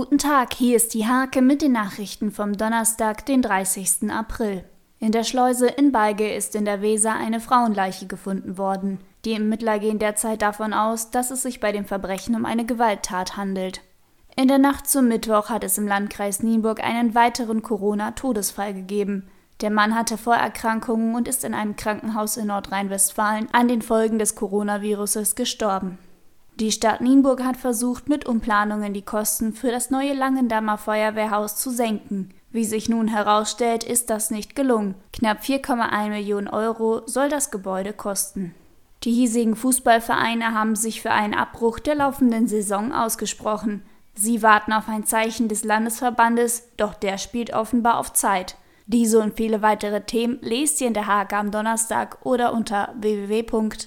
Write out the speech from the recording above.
Guten Tag, hier ist die Hake mit den Nachrichten vom Donnerstag, den 30. April. In der Schleuse in Beige ist in der Weser eine Frauenleiche gefunden worden. Die Ermittler gehen derzeit davon aus, dass es sich bei dem Verbrechen um eine Gewalttat handelt. In der Nacht zum Mittwoch hat es im Landkreis Nienburg einen weiteren Corona-Todesfall gegeben. Der Mann hatte Vorerkrankungen und ist in einem Krankenhaus in Nordrhein-Westfalen an den Folgen des Coronaviruses gestorben. Die Stadt Nienburg hat versucht, mit Umplanungen die Kosten für das neue Langendammer Feuerwehrhaus zu senken. Wie sich nun herausstellt, ist das nicht gelungen. Knapp 4,1 Millionen Euro soll das Gebäude kosten. Die hiesigen Fußballvereine haben sich für einen Abbruch der laufenden Saison ausgesprochen. Sie warten auf ein Zeichen des Landesverbandes, doch der spielt offenbar auf Zeit. Diese und viele weitere Themen lest ihr in der Haag am Donnerstag oder unter www.diehag.de.